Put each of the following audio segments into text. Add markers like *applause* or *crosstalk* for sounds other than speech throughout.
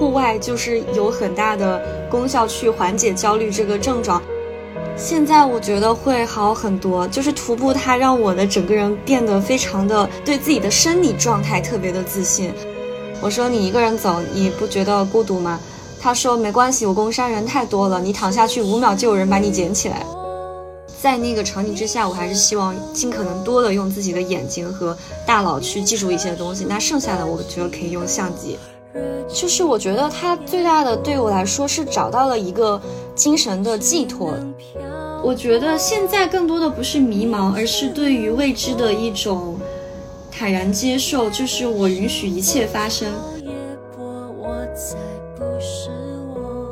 户外就是有很大的功效去缓解焦虑这个症状。现在我觉得会好很多，就是徒步它让我的整个人变得非常的对自己的生理状态特别的自信。我说你一个人走，你不觉得孤独吗？他说没关系，我公山人太多了，你躺下去五秒就有人把你捡起来。在那个场景之下，我还是希望尽可能多的用自己的眼睛和大脑去记住一些东西，那剩下的我觉得可以用相机。就是我觉得他最大的对我来说是找到了一个精神的寄托。我觉得现在更多的不是迷茫，而是对于未知的一种坦然接受，就是我允许一切发生。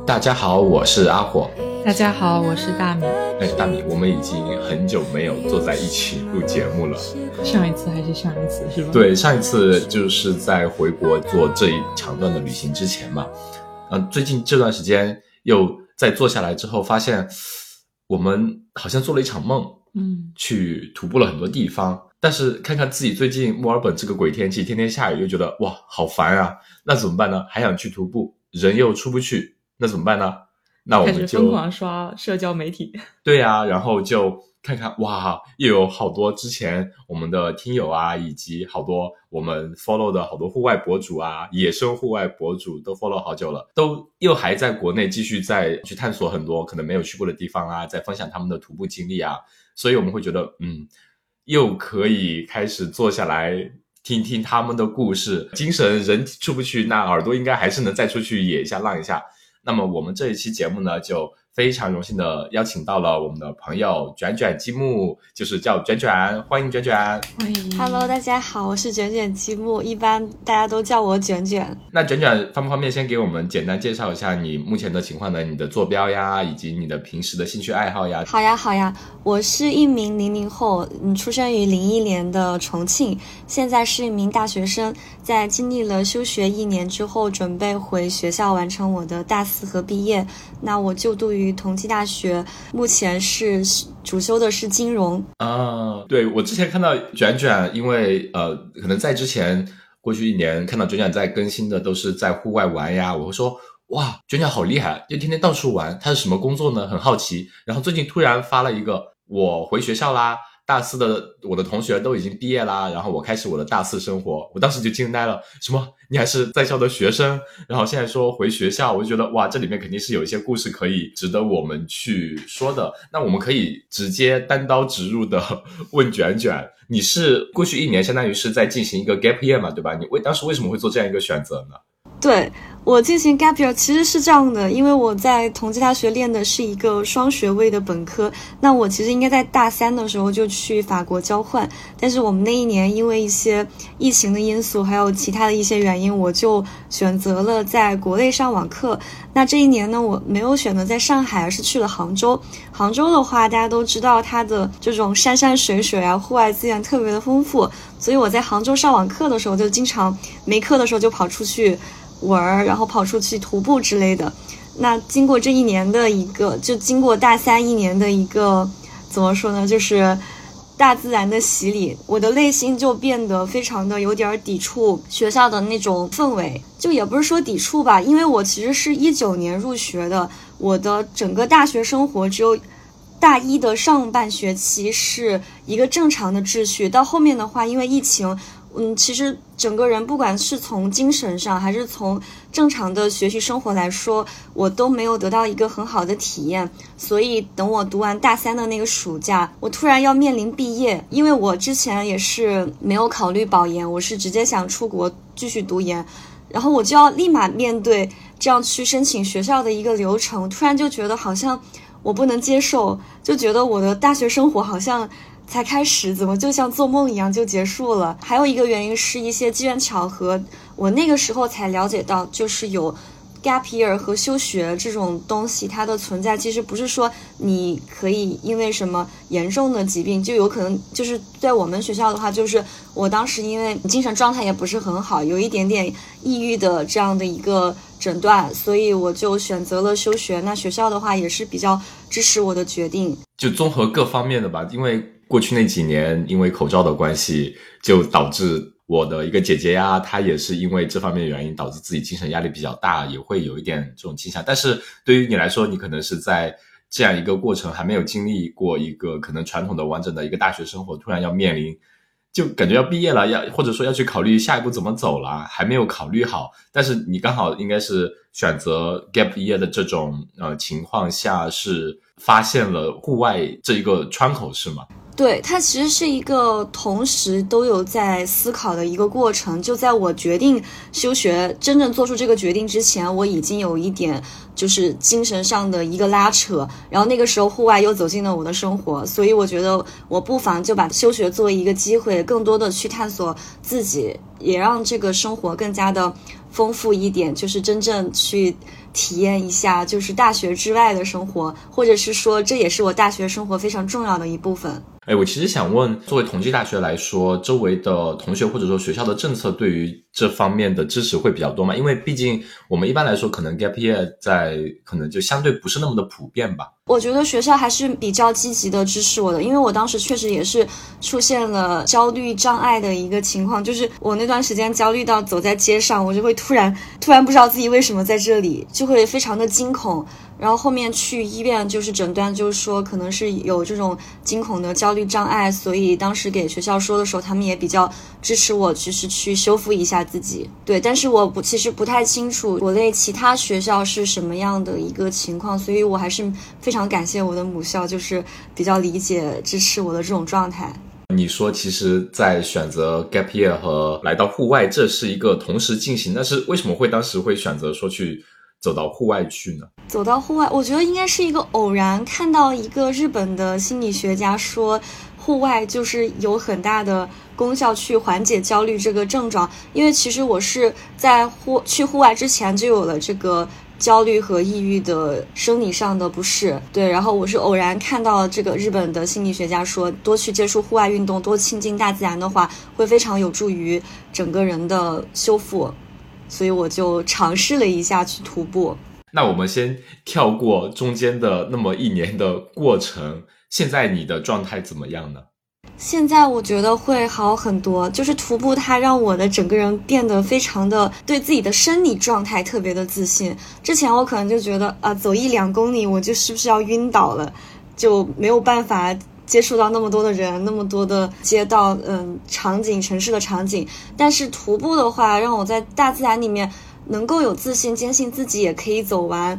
大家好，我是阿火。大家好，我是大米。哎，大米，我们已经很久没有坐在一起录节目了。上一次还是上一次是吧？对，上一次就是在回国做这一长段的旅行之前嘛。嗯，最近这段时间又在坐下来之后，发现我们好像做了一场梦。嗯，去徒步了很多地方，但是看看自己最近墨尔本这个鬼天气，天天下雨，又觉得哇，好烦啊！那怎么办呢？还想去徒步，人又出不去，那怎么办呢？那我们就疯狂刷社交媒体。*laughs* 对呀，然后就看看哇，又有好多之前我们的听友啊，以及好多我们 follow 的好多户外博主啊，野生户外博主都 follow 好久了，都又还在国内继续在去探索很多可能没有去过的地方啊，在分享他们的徒步经历啊，所以我们会觉得嗯，又可以开始坐下来听听他们的故事，精神人出不去，那耳朵应该还是能再出去野一下浪一下。那么我们这一期节目呢，就非常荣幸的邀请到了我们的朋友卷卷积木，就是叫卷卷，欢迎卷卷。欢迎，Hello，大家好，我是卷卷积木，一般大家都叫我卷卷。那卷卷方不方便先给我们简单介绍一下你目前的情况呢？你的坐标呀，以及你的平时的兴趣爱好呀？好呀，好呀，我是一名零零后，嗯，出生于零一年的重庆，现在是一名大学生，在经历了休学一年之后，准备回学校完成我的大四和毕业。那我就读于同济大学，目前是主修的是金融啊。对我之前看到卷卷，因为呃，可能在之前过去一年看到卷卷在更新的都是在户外玩呀，我会说哇，卷卷好厉害，就天天到处玩。他是什么工作呢？很好奇。然后最近突然发了一个，我回学校啦。大四的我的同学都已经毕业啦，然后我开始我的大四生活，我当时就惊呆了。什么？你还是在校的学生？然后现在说回学校，我就觉得哇，这里面肯定是有一些故事可以值得我们去说的。那我们可以直接单刀直入的问卷卷，你是过去一年相当于是在进行一个 gap year 嘛，对吧？你为当时为什么会做这样一个选择呢？对。我进行 gap year 其实是这样的，因为我在同济大学练的是一个双学位的本科，那我其实应该在大三的时候就去法国交换，但是我们那一年因为一些疫情的因素，还有其他的一些原因，我就选择了在国内上网课。那这一年呢，我没有选择在上海，而是去了杭州。杭州的话，大家都知道它的这种山山水水啊，户外资源特别的丰富，所以我在杭州上网课的时候，就经常没课的时候就跑出去。玩儿，然后跑出去徒步之类的。那经过这一年的一个，就经过大三一年的一个，怎么说呢？就是大自然的洗礼，我的内心就变得非常的有点抵触学校的那种氛围。就也不是说抵触吧，因为我其实是一九年入学的，我的整个大学生活只有大一的上半学期是一个正常的秩序，到后面的话，因为疫情。嗯，其实整个人不管是从精神上，还是从正常的学习生活来说，我都没有得到一个很好的体验。所以等我读完大三的那个暑假，我突然要面临毕业，因为我之前也是没有考虑保研，我是直接想出国继续读研，然后我就要立马面对这样去申请学校的一个流程，突然就觉得好像我不能接受，就觉得我的大学生活好像。才开始，怎么就像做梦一样就结束了？还有一个原因是一些机缘巧合，我那个时候才了解到，就是有 gap year 和休学这种东西，它的存在其实不是说你可以因为什么严重的疾病，就有可能就是在我们学校的话，就是我当时因为精神状态也不是很好，有一点点抑郁的这样的一个诊断，所以我就选择了休学。那学校的话也是比较支持我的决定，就综合各方面的吧，因为。过去那几年，因为口罩的关系，就导致我的一个姐姐呀，她也是因为这方面原因导致自己精神压力比较大，也会有一点这种倾向。但是对于你来说，你可能是在这样一个过程还没有经历过一个可能传统的完整的一个大学生活，突然要面临，就感觉要毕业了，要或者说要去考虑下一步怎么走了，还没有考虑好。但是你刚好应该是选择 gap year 的这种呃情况下，是发现了户外这一个窗口，是吗？对，它其实是一个同时都有在思考的一个过程。就在我决定休学、真正做出这个决定之前，我已经有一点就是精神上的一个拉扯。然后那个时候，户外又走进了我的生活，所以我觉得我不妨就把休学作为一个机会，更多的去探索自己，也让这个生活更加的丰富一点，就是真正去体验一下，就是大学之外的生活，或者是说，这也是我大学生活非常重要的一部分。哎，我其实想问，作为同济大学来说，周围的同学或者说学校的政策对于这方面的支持会比较多嘛？因为毕竟我们一般来说，可能 gap year 在可能就相对不是那么的普遍吧。我觉得学校还是比较积极的支持我的，因为我当时确实也是出现了焦虑障碍的一个情况，就是我那段时间焦虑到走在街上，我就会突然突然不知道自己为什么在这里，就会非常的惊恐。然后后面去医院就是诊断，就是说可能是有这种惊恐的焦虑障碍，所以当时给学校说的时候，他们也比较支持我，就是去修复一下自己。对，但是我不其实不太清楚国内其他学校是什么样的一个情况，所以我还是非常感谢我的母校，就是比较理解支持我的这种状态。你说，其实，在选择 gap year 和来到户外，这是一个同时进行，但是为什么会当时会选择说去？走到户外去呢？走到户外，我觉得应该是一个偶然，看到一个日本的心理学家说，户外就是有很大的功效去缓解焦虑这个症状。因为其实我是在户去户外之前就有了这个焦虑和抑郁的生理上的不适。对，然后我是偶然看到这个日本的心理学家说，多去接触户外运动，多亲近大自然的话，会非常有助于整个人的修复。所以我就尝试了一下去徒步。那我们先跳过中间的那么一年的过程。现在你的状态怎么样呢？现在我觉得会好很多。就是徒步，它让我的整个人变得非常的对自己的生理状态特别的自信。之前我可能就觉得啊，走一两公里我就是不是要晕倒了，就没有办法。接触到那么多的人，那么多的街道，嗯，场景，城市的场景。但是徒步的话，让我在大自然里面能够有自信，坚信自己也可以走完。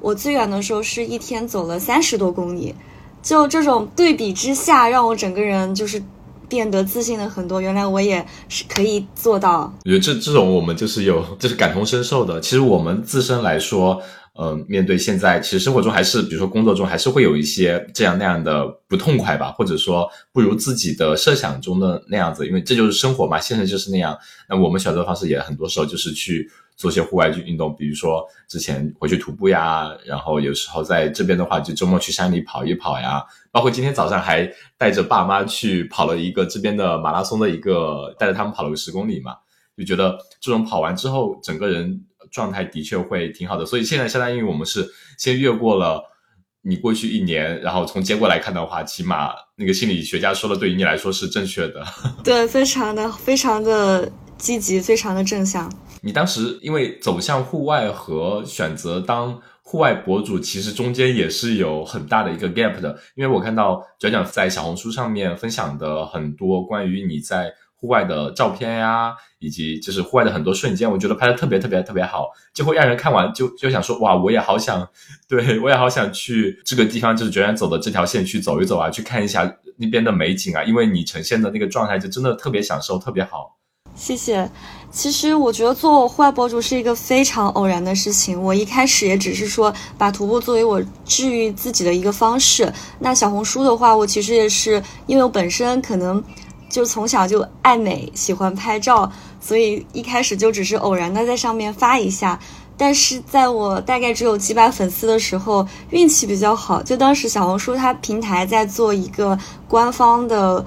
我最远的时候是一天走了三十多公里，就这种对比之下，让我整个人就是变得自信了很多。原来我也是可以做到。我觉得这这种我们就是有，就是感同身受的。其实我们自身来说。嗯，面对现在，其实生活中还是，比如说工作中，还是会有一些这样那样的不痛快吧，或者说不如自己的设想中的那样子，因为这就是生活嘛，现实就是那样。那我们选择方式也很多时候就是去做些户外去运动，比如说之前回去徒步呀，然后有时候在这边的话，就周末去山里跑一跑呀，包括今天早上还带着爸妈去跑了一个这边的马拉松的一个，带着他们跑了个十公里嘛，就觉得这种跑完之后，整个人。状态的确会挺好的，所以现在相当于我们是先越过了你过去一年，然后从结果来看的话，起码那个心理学家说的对于你来说是正确的。*laughs* 对，非常的非常的积极，非常的正向。你当时因为走向户外和选择当户外博主，其实中间也是有很大的一个 gap 的，因为我看到讲讲在小红书上面分享的很多关于你在。户外的照片呀，以及就是户外的很多瞬间，我觉得拍的特别特别特别好，就会让人看完就就想说，哇，我也好想，*laughs* 对我也好想去这个地方，就是决然走的这条线去走一走啊，去看一下那边的美景啊，因为你呈现的那个状态就真的特别享受，特别好。谢谢。其实我觉得做户外博主是一个非常偶然的事情，我一开始也只是说把徒步作为我治愈自己的一个方式。那小红书的话，我其实也是因为我本身可能。就从小就爱美，喜欢拍照，所以一开始就只是偶然的在上面发一下。但是在我大概只有几百粉丝的时候，运气比较好，就当时小红书它平台在做一个官方的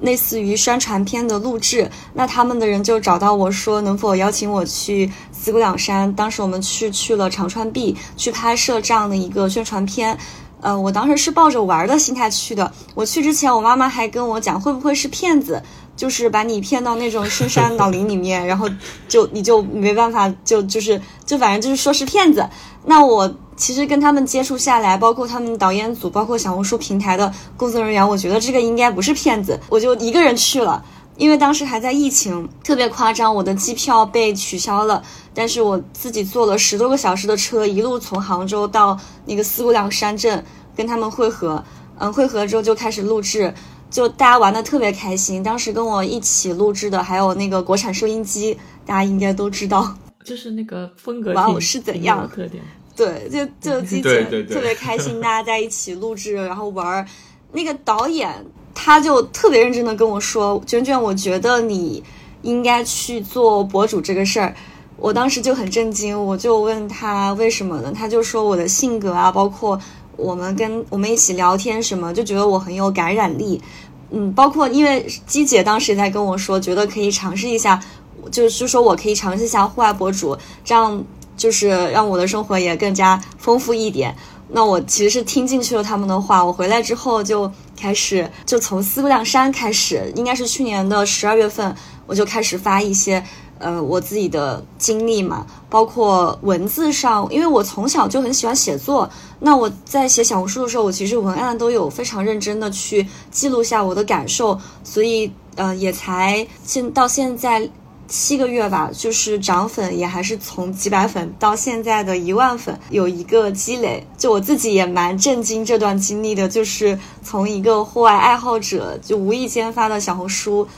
类似于宣传片的录制，那他们的人就找到我说能否邀请我去四姑娘山。当时我们去去了长川壁去拍摄这样的一个宣传片。呃，我当时是抱着玩的心态去的。我去之前，我妈妈还跟我讲会不会是骗子。就是把你骗到那种深山老林里面，然后就你就没办法，就就是就反正就是说是骗子。那我其实跟他们接触下来，包括他们导演组，包括小红书平台的工作人员，我觉得这个应该不是骗子，我就一个人去了。因为当时还在疫情，特别夸张，我的机票被取消了，但是我自己坐了十多个小时的车，一路从杭州到那个四姑娘山镇跟他们会合，嗯，会合之后就开始录制，就大家玩的特别开心。当时跟我一起录制的还有那个国产收音机，大家应该都知道，就是那个风格玩偶是怎样特点？对，就就机姐 *laughs* *laughs* 特别开心，大家在一起录制，然后玩，那个导演。他就特别认真的跟我说：“卷卷，我觉得你应该去做博主这个事儿。”我当时就很震惊，我就问他为什么呢？他就说我的性格啊，包括我们跟我们一起聊天什么，就觉得我很有感染力。嗯，包括因为姬姐当时也在跟我说，觉得可以尝试一下，就是说我可以尝试一下户外博主，这样就是让我的生活也更加丰富一点。那我其实是听进去了他们的话，我回来之后就开始，就从四姑娘山开始，应该是去年的十二月份，我就开始发一些，呃，我自己的经历嘛，包括文字上，因为我从小就很喜欢写作，那我在写小红书的时候，我其实文案都有非常认真的去记录下我的感受，所以，呃，也才现到现在。七个月吧，就是涨粉也还是从几百粉到现在的一万粉，有一个积累。就我自己也蛮震惊这段经历的，就是从一个户外爱好者，就无意间发的小红书，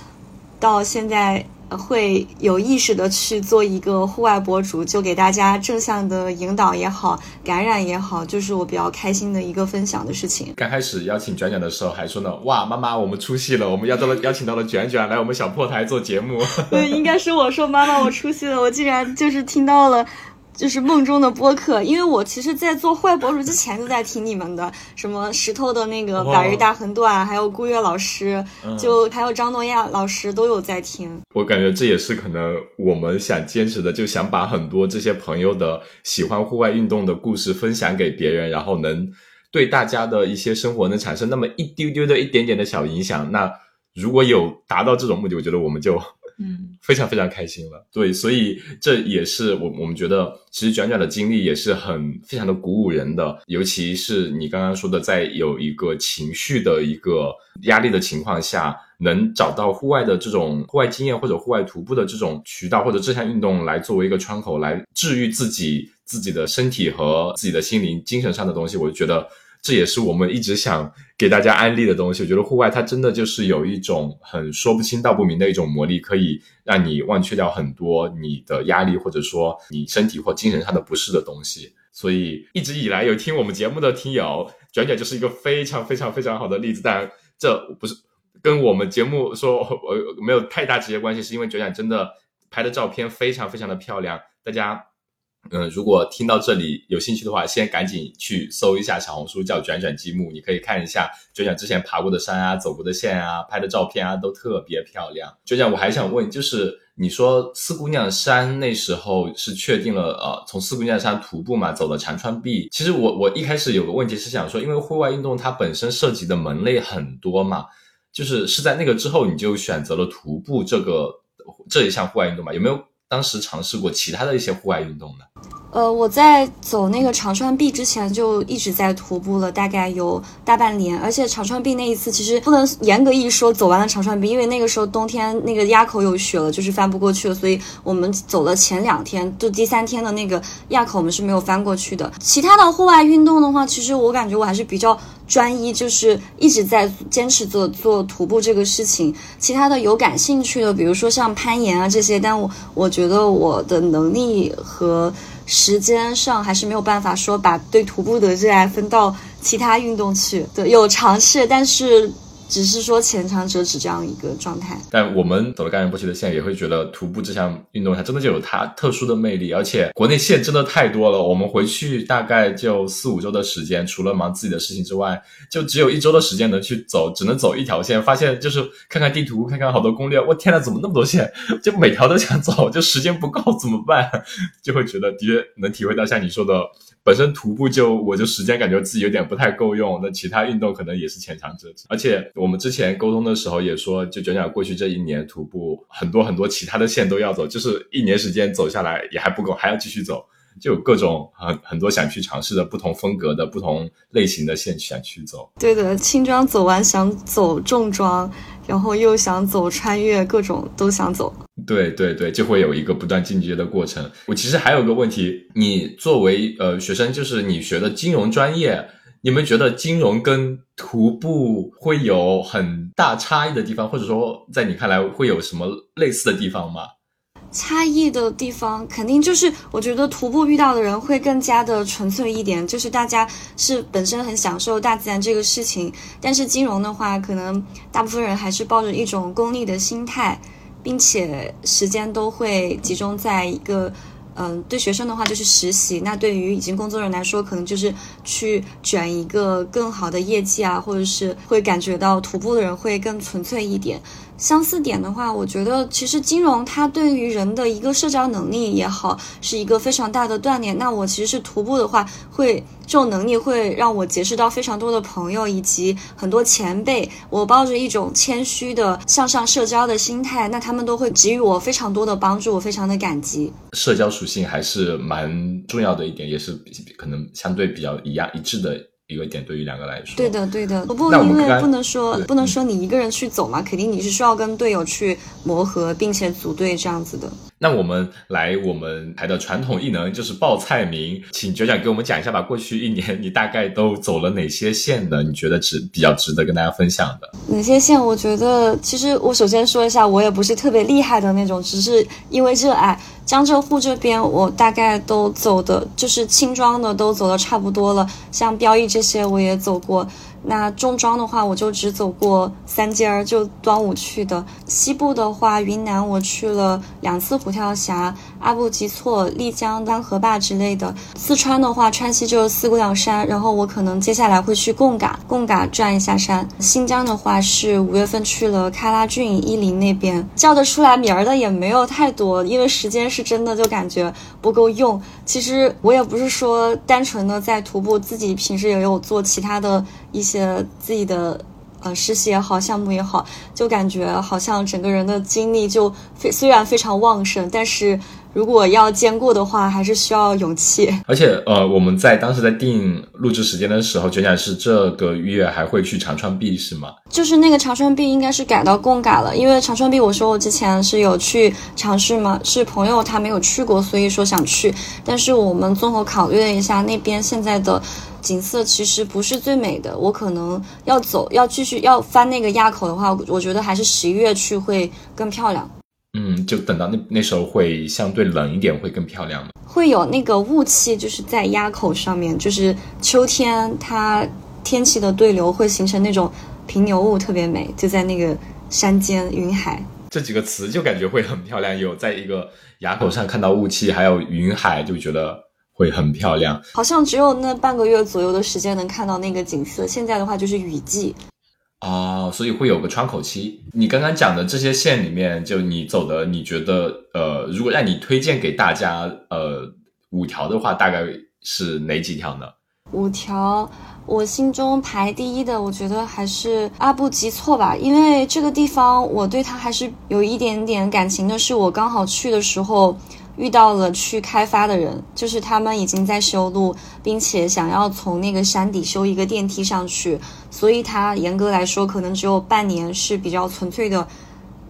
到现在。会有意识的去做一个户外博主，就给大家正向的引导也好，感染也好，就是我比较开心的一个分享的事情。刚开始邀请卷卷的时候，还说呢，哇，妈妈，我们出戏了，我们邀到了邀请到了卷卷来我们小破台做节目。对，应该是我说妈妈，我出戏了，我竟然就是听到了。就是梦中的播客，因为我其实，在做户外博主之前就在听你们的，什么石头的那个百日大横断，还有顾月老师，就还有张诺亚老师都有在听。我感觉这也是可能我们想坚持的，就想把很多这些朋友的喜欢户外运动的故事分享给别人，然后能对大家的一些生活能产生那么一丢丢的一点点的小影响。那如果有达到这种目的，我觉得我们就。嗯，非常非常开心了。对，所以这也是我我们觉得，其实卷卷的经历也是很非常的鼓舞人的。尤其是你刚刚说的，在有一个情绪的一个压力的情况下，能找到户外的这种户外经验或者户外徒步的这种渠道或者这项运动来作为一个窗口，来治愈自己自己的身体和自己的心灵、精神上的东西，我就觉得。这也是我们一直想给大家安利的东西。我觉得户外它真的就是有一种很说不清道不明的一种魔力，可以让你忘却掉很多你的压力，或者说你身体或精神上的不适的东西。所以一直以来有听我们节目的听友，卷卷就是一个非常非常非常好的例子。但这不是跟我们节目说呃没有太大直接关系，是因为卷卷真的拍的照片非常非常的漂亮，大家。嗯，如果听到这里有兴趣的话，先赶紧去搜一下小红书，叫卷卷积木，你可以看一下卷卷之前爬过的山啊、走过的线啊、拍的照片啊，都特别漂亮。卷卷，我还想问，就是你说四姑娘山那时候是确定了，呃，从四姑娘山徒步嘛，走了长川壁。其实我我一开始有个问题是想说，因为户外运动它本身涉及的门类很多嘛，就是是在那个之后你就选择了徒步这个这一项户外运动嘛？有没有？当时尝试过其他的一些户外运动呢？呃，我在走那个长川壁之前就一直在徒步了，大概有大半年。而且长川壁那一次其实不能严格意说走完了长川壁，因为那个时候冬天那个垭口有雪了，就是翻不过去了。所以我们走了前两天，就第三天的那个垭口我们是没有翻过去的。其他的户外运动的话，其实我感觉我还是比较专一，就是一直在坚持做做徒步这个事情。其他的有感兴趣的，比如说像攀岩啊这些，但我我觉得我的能力和。时间上还是没有办法说把对徒步的热爱分到其他运动去，对，有尝试，但是。只是说浅尝辄止这样一个状态，但我们走了甘仁波齐的线，也会觉得徒步这项运动它真的就有它特殊的魅力，而且国内线真的太多了。我们回去大概就四五周的时间，除了忙自己的事情之外，就只有一周的时间能去走，只能走一条线。发现就是看看地图，看看好多攻略，我天呐，怎么那么多线？就每条都想走，就时间不够怎么办？就会觉得的确能体会到像你说的。本身徒步就我就时间感觉自己有点不太够用，那其他运动可能也是浅尝辄止。而且我们之前沟通的时候也说，就卷卷过去这一年徒步很多很多其他的线都要走，就是一年时间走下来也还不够，还要继续走，就有各种很很多想去尝试的不同风格的不同类型的线想去走。对的，轻装走完想走重装，然后又想走穿越，各种都想走。对对对，就会有一个不断进阶的过程。我其实还有个问题，你作为呃学生，就是你学的金融专业。你们觉得金融跟徒步会有很大差异的地方，或者说在你看来会有什么类似的地方吗？差异的地方肯定就是，我觉得徒步遇到的人会更加的纯粹一点，就是大家是本身很享受大自然这个事情。但是金融的话，可能大部分人还是抱着一种功利的心态，并且时间都会集中在一个。嗯，对学生的话就是实习，那对于已经工作人来说，可能就是去卷一个更好的业绩啊，或者是会感觉到徒步的人会更纯粹一点。相似点的话，我觉得其实金融它对于人的一个社交能力也好，是一个非常大的锻炼。那我其实是徒步的话，会这种能力会让我结识到非常多的朋友以及很多前辈。我抱着一种谦虚的向上社交的心态，那他们都会给予我非常多的帮助，我非常的感激。社交属性还是蛮重要的一点，也是可能相对比较一样一致的。一个点对于两个来说，对的，对的。不过因为不能说不能说你一个人去走嘛，肯定你是需要跟队友去磨合，并且组队这样子的。那我们来我们台的传统异能就是报菜名，请九长给我们讲一下吧。过去一年你大概都走了哪些线的？你觉得值比较值得跟大家分享的？哪些线？我觉得其实我首先说一下，我也不是特别厉害的那种，只是因为热爱。江浙沪这边，我大概都走的，就是轻装的都走的差不多了，像标易这些我也走过。那重装的话，我就只走过三尖儿，就端午去的。西部的话，云南我去了两次虎跳峡、阿布吉措、丽江、丹河坝之类的。四川的话，川西就是四姑娘山，然后我可能接下来会去贡嘎，贡嘎转一下山。新疆的话是五月份去了喀拉峻、伊犁那边，叫得出来名儿的也没有太多，因为时间是真的就感觉不够用。其实我也不是说单纯的在徒步，自己平时也有做其他的。一些自己的呃实习也好，项目也好，就感觉好像整个人的精力就非虽然非常旺盛，但是。如果要兼顾的话，还是需要勇气。而且，呃，我们在当时在定录制时间的时候，卷卷是这个月还会去长川壁是吗？就是那个长川壁应该是改到贡嘎了，因为长川壁我说我之前是有去尝试嘛，是朋友他没有去过，所以说想去。但是我们综合考虑了一下，那边现在的景色其实不是最美的，我可能要走要继续要翻那个垭口的话，我觉得还是十一月去会更漂亮。嗯，就等到那那时候会相对冷一点，会更漂亮会有那个雾气，就是在垭口上面，就是秋天它天气的对流会形成那种平流雾，特别美。就在那个山间云海这几个词，就感觉会很漂亮。有在一个垭口上看到雾气，还有云海，就觉得会很漂亮。好像只有那半个月左右的时间能看到那个景色。现在的话就是雨季。哦，所以会有个窗口期。你刚刚讲的这些线里面，就你走的，你觉得呃，如果让你推荐给大家呃五条的话，大概是哪几条呢？五条，我心中排第一的，我觉得还是阿布吉措吧，因为这个地方我对它还是有一点点感情的，是我刚好去的时候。遇到了去开发的人，就是他们已经在修路，并且想要从那个山底修一个电梯上去，所以它严格来说可能只有半年是比较纯粹的，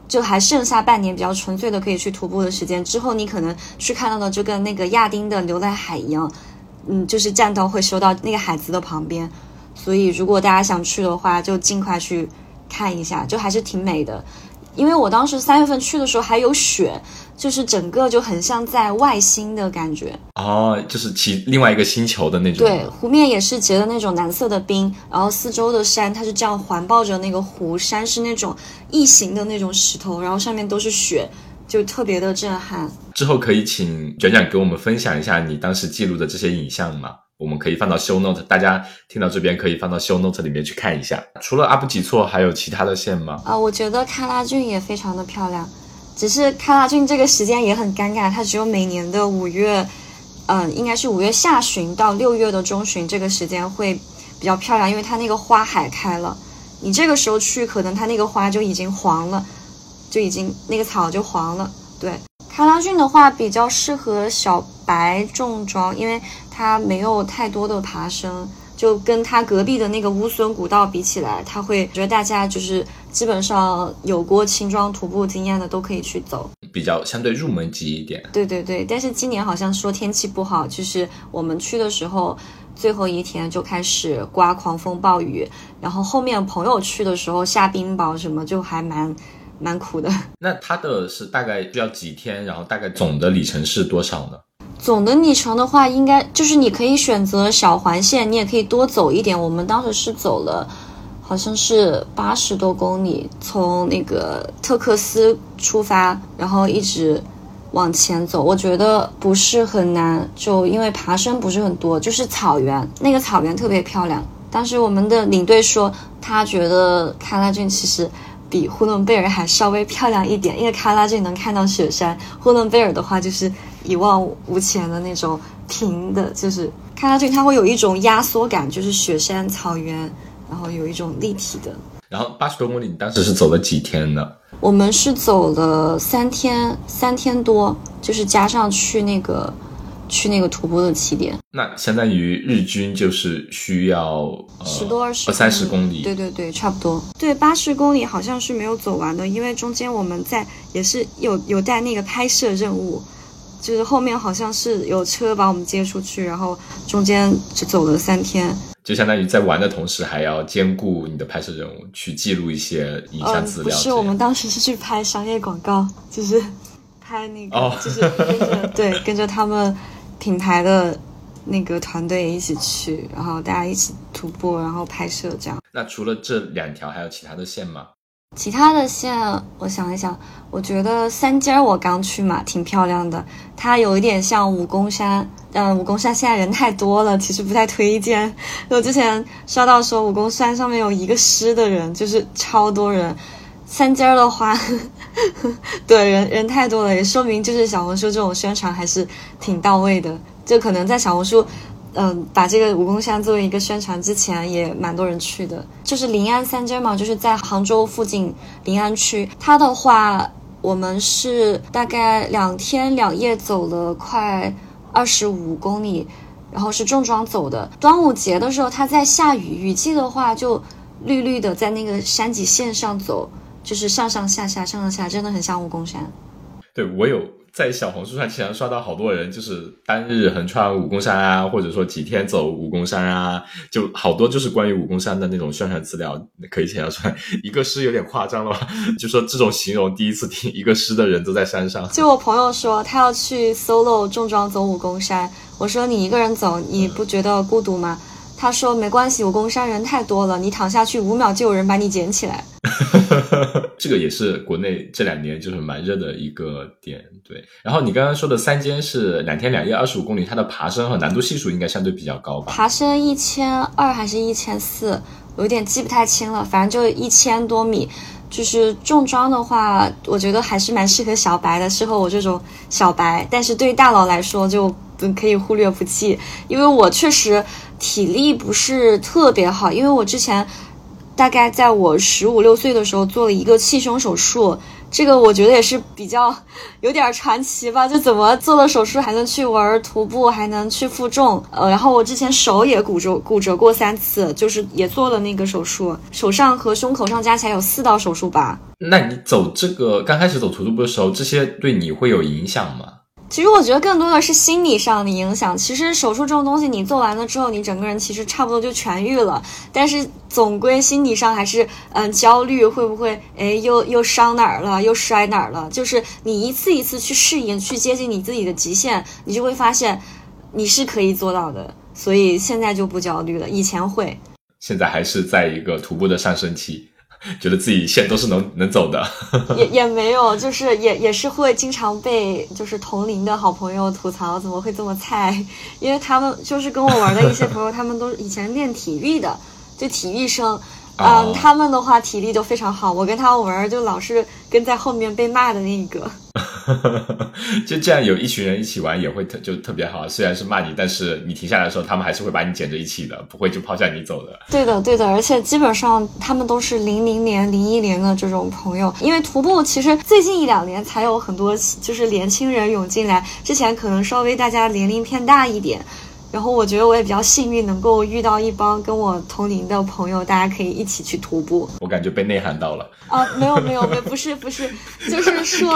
就还剩下半年比较纯粹的可以去徒步的时间。之后你可能去看到的就跟那个亚丁的牛奶海一样，嗯，就是栈道会修到那个海子的旁边，所以如果大家想去的话，就尽快去看一下，就还是挺美的。因为我当时三月份去的时候还有雪，就是整个就很像在外星的感觉哦，就是其另外一个星球的那种。对，湖面也是结的那种蓝色的冰，然后四周的山它是这样环抱着那个湖，山是那种异形的那种石头，然后上面都是雪，就特别的震撼。之后可以请卷卷给我们分享一下你当时记录的这些影像吗？我们可以放到 show note，大家听到这边可以放到 show note 里面去看一下。除了阿布吉措，还有其他的线吗？啊，我觉得喀拉峻也非常的漂亮，只是喀拉峻这个时间也很尴尬，它只有每年的五月，嗯，应该是五月下旬到六月的中旬这个时间会比较漂亮，因为它那个花海开了。你这个时候去，可能它那个花就已经黄了，就已经那个草就黄了。对，喀拉峻的话比较适合小白重装，因为它没有太多的爬升。就跟它隔壁的那个乌孙古道比起来，它会觉得大家就是基本上有过轻装徒步经验的都可以去走，比较相对入门级一点。对对对，但是今年好像说天气不好，就是我们去的时候最后一天就开始刮狂风暴雨，然后后面朋友去的时候下冰雹什么，就还蛮蛮苦的。*laughs* 那它的是大概需要几天，然后大概总的里程是多少呢？总的里程的话，应该就是你可以选择小环线，你也可以多走一点。我们当时是走了，好像是八十多公里，从那个特克斯出发，然后一直往前走。我觉得不是很难，就因为爬升不是很多，就是草原，那个草原特别漂亮。当时我们的领队说，他觉得喀拉峻其实比呼伦贝尔还稍微漂亮一点，因为喀拉峻能看到雪山，呼伦贝尔的话就是。一望无前的那种平的，就是看上去它会有一种压缩感，就是雪山草原，然后有一种立体的。然后八十多公里，你当时是走了几天呢？我们是走了三天，三天多，就是加上去那个去那个徒步的起点。那相当于日均就是需要十多二十三十公里。对对对，差不多。对，八十公里好像是没有走完的，因为中间我们在也是有有带那个拍摄任务。就是后面好像是有车把我们接出去，然后中间只走了三天，就相当于在玩的同时还要兼顾你的拍摄任务，去记录一些影像资料。不是，我们当时是去拍商业广告，就是拍那个，就是跟着 *laughs* 对跟着他们品牌的那个团队一起去，然后大家一起徒步，然后拍摄这样。那除了这两条，还有其他的线吗？其他的线，我想一想，我觉得三尖儿我刚去嘛，挺漂亮的。它有一点像武功山，但武功山现在人太多了，其实不太推荐。我之前刷到说武功山上面有一个师的人，就是超多人。三尖儿的话，*laughs* 对人人太多了，也说明就是小红书这种宣传还是挺到位的。就可能在小红书。嗯，把这个武功山作为一个宣传，之前也蛮多人去的。就是临安三街嘛，就是在杭州附近临安区。它的话，我们是大概两天两夜走了快二十五公里，然后是重装走的。端午节的时候，它在下雨，雨季的话就绿绿的，在那个山脊线上走，就是上上下下，上上下，真的很像武功山。对我有。在小红书上经常刷到好多人，就是单日横穿武功山啊，或者说几天走武功山啊，就好多就是关于武功山的那种宣传资料，可以想象出来。一个诗有点夸张了吧？*laughs* 就说这种形容第一次听，一个诗的人都在山上。就我朋友说他要去 solo 重装走武功山，我说你一个人走，你不觉得孤独吗？他说没关系，武功山人太多了，你躺下去五秒就有人把你捡起来。*laughs* 这个也是国内这两年就是蛮热的一个点，对。然后你刚刚说的三间是两天两夜二十五公里，它的爬升和难度系数应该相对比较高吧？爬升一千二还是一千四？有点记不太清了，反正就一千多米。就是重装的话，我觉得还是蛮适合小白的，适合我这种小白。但是对于大佬来说，就可以忽略不计，因为我确实体力不是特别好，因为我之前。大概在我十五六岁的时候做了一个气胸手术，这个我觉得也是比较 *laughs* 有点传奇吧。就怎么做了手术还能去玩徒步，还能去负重。呃，然后我之前手也骨折，骨折过三次，就是也做了那个手术，手上和胸口上加起来有四道手术疤。那你走这个刚开始走徒步的时候，这些对你会有影响吗？其实我觉得更多的是心理上的影响。其实手术这种东西，你做完了之后，你整个人其实差不多就痊愈了。但是总归心理上还是嗯焦虑，会不会哎又又伤哪儿了，又摔哪儿了？就是你一次一次去适应，去接近你自己的极限，你就会发现你是可以做到的。所以现在就不焦虑了，以前会。现在还是在一个徒步的上升期。*laughs* 觉得自己线都是能能走的，也也没有，就是也也是会经常被就是同龄的好朋友吐槽怎么会这么菜，因为他们就是跟我玩的一些朋友，他们都以前练体育的，就体育生，嗯，他们的话体力就非常好，我跟他玩就老是跟在后面被骂的那一个。*laughs* 就这样有一群人一起玩也会特就特别好。虽然是骂你，但是你停下来的时候，他们还是会把你捡着一起的，不会就抛下你走的。对的，对的，而且基本上他们都是零零年、零一年的这种朋友。因为徒步其实最近一两年才有很多就是年轻人涌进来，之前可能稍微大家年龄偏大一点。然后我觉得我也比较幸运，能够遇到一帮跟我同龄的朋友，大家可以一起去徒步。我感觉被内涵到了啊！没有没有没有，不是不是，*laughs* 就是说，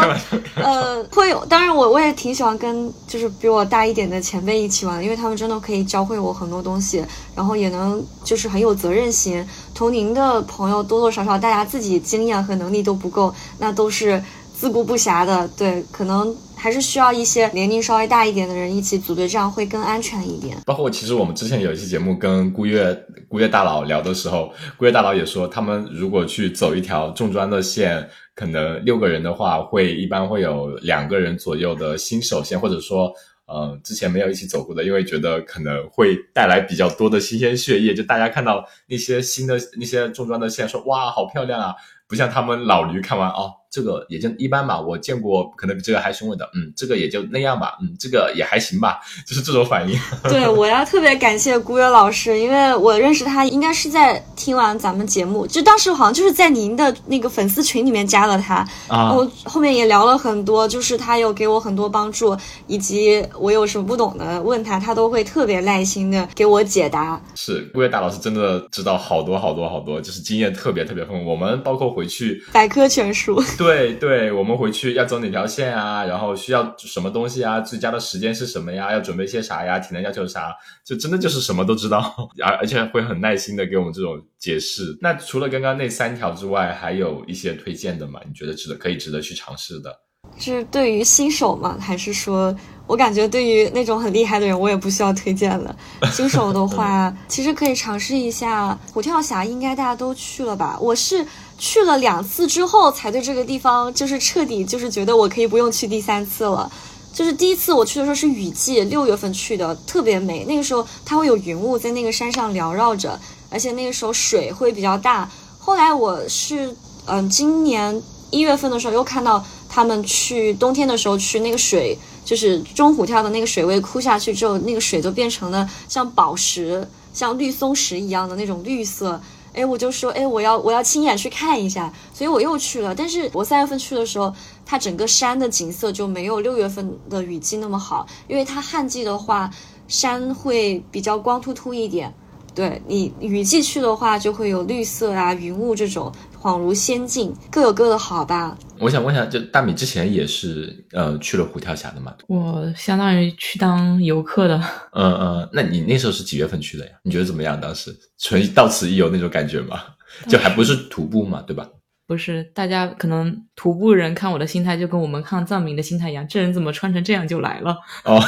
呃，会有。当然我我也挺喜欢跟就是比我大一点的前辈一起玩，因为他们真的可以教会我很多东西，然后也能就是很有责任心。同龄的朋友多多少少大家自己经验和能力都不够，那都是自顾不暇的。对，可能。还是需要一些年龄稍微大一点的人一起组队，这样会更安全一点。包括其实我们之前有一期节目跟孤月孤月大佬聊的时候，孤月大佬也说，他们如果去走一条重装的线，可能六个人的话，会一般会有两个人左右的新手线，或者说，呃，之前没有一起走过的，因为觉得可能会带来比较多的新鲜血液。就大家看到那些新的那些重装的线，说哇，好漂亮啊，不像他们老驴看完哦。这个也就一般吧，我见过可能比这个还凶的，嗯，这个也就那样吧，嗯，这个也还行吧，*laughs* 就是这种反应。*laughs* 对，我要特别感谢古月老师，因为我认识他应该是在听完咱们节目，就当时好像就是在您的那个粉丝群里面加了他，啊，我后面也聊了很多，就是他有给我很多帮助，以及我有什么不懂的问他，他都会特别耐心的给我解答。是，古月大老师真的知道好多好多好多，就是经验特别特别丰富。我们包括回去百科全书。对对，我们回去要走哪条线啊？然后需要什么东西啊？最佳的时间是什么呀？要准备些啥呀？体能要求啥？就真的就是什么都知道，*laughs* 而而且会很耐心的给我们这种解释。那除了刚刚那三条之外，还有一些推荐的吗？你觉得值得可以值得去尝试的？是对于新手吗？还是说我感觉对于那种很厉害的人，我也不需要推荐了。新手的话，*laughs* 其实可以尝试一下虎跳峡，应该大家都去了吧？我是。去了两次之后，才对这个地方就是彻底就是觉得我可以不用去第三次了。就是第一次我去的时候是雨季，六月份去的，特别美。那个时候它会有云雾在那个山上缭绕着，而且那个时候水会比较大。后来我是嗯，今年一月份的时候又看到他们去冬天的时候去那个水，就是中虎跳的那个水位枯下去之后，那个水就变成了像宝石、像绿松石一样的那种绿色。哎，我就说，哎，我要我要亲眼去看一下，所以我又去了。但是我三月份去的时候，它整个山的景色就没有六月份的雨季那么好，因为它旱季的话，山会比较光秃秃一点。对你雨季去的话，就会有绿色啊、云雾这种，恍如仙境，各有各的好吧。我想问一下，就大米之前也是呃去了虎跳峡的嘛？我相当于去当游客的。*laughs* 嗯嗯，那你那时候是几月份去的呀？你觉得怎么样？当时纯到此一游那种感觉吗？*laughs* 就还不是徒步嘛，对吧？不是，大家可能徒步人看我的心态就跟我们看藏民的心态一样，这人怎么穿成这样就来了？哦，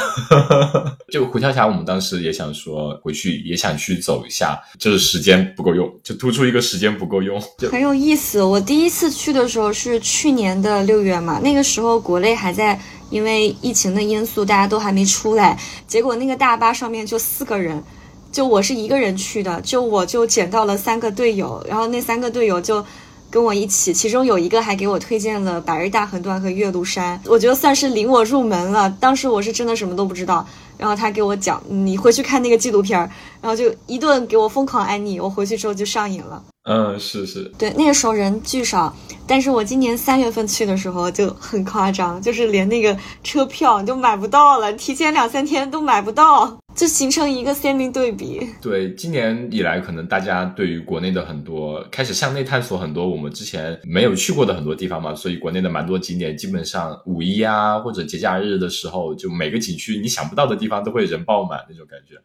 就虎跳峡，我们当时也想说回去也想去走一下，就是时间不够用，就突出一个时间不够用，很有意思。我第一次去的时候是去年的六月嘛，那个时候国内还在因为疫情的因素，大家都还没出来，结果那个大巴上面就四个人，就我是一个人去的，就我就捡到了三个队友，然后那三个队友就。跟我一起，其中有一个还给我推荐了百日大横断和岳麓山，我觉得算是领我入门了。当时我是真的什么都不知道，然后他给我讲，你回去看那个纪录片儿，然后就一顿给我疯狂安利，我回去之后就上瘾了。嗯，是是，对，那个时候人巨少，但是我今年三月份去的时候就很夸张，就是连那个车票都买不到了，提前两三天都买不到，就形成一个鲜明对比。对，今年以来，可能大家对于国内的很多开始向内探索很多我们之前没有去过的很多地方嘛，所以国内的蛮多景点，基本上五一啊或者节假日的时候，就每个景区你想不到的地方都会人爆满那种感觉。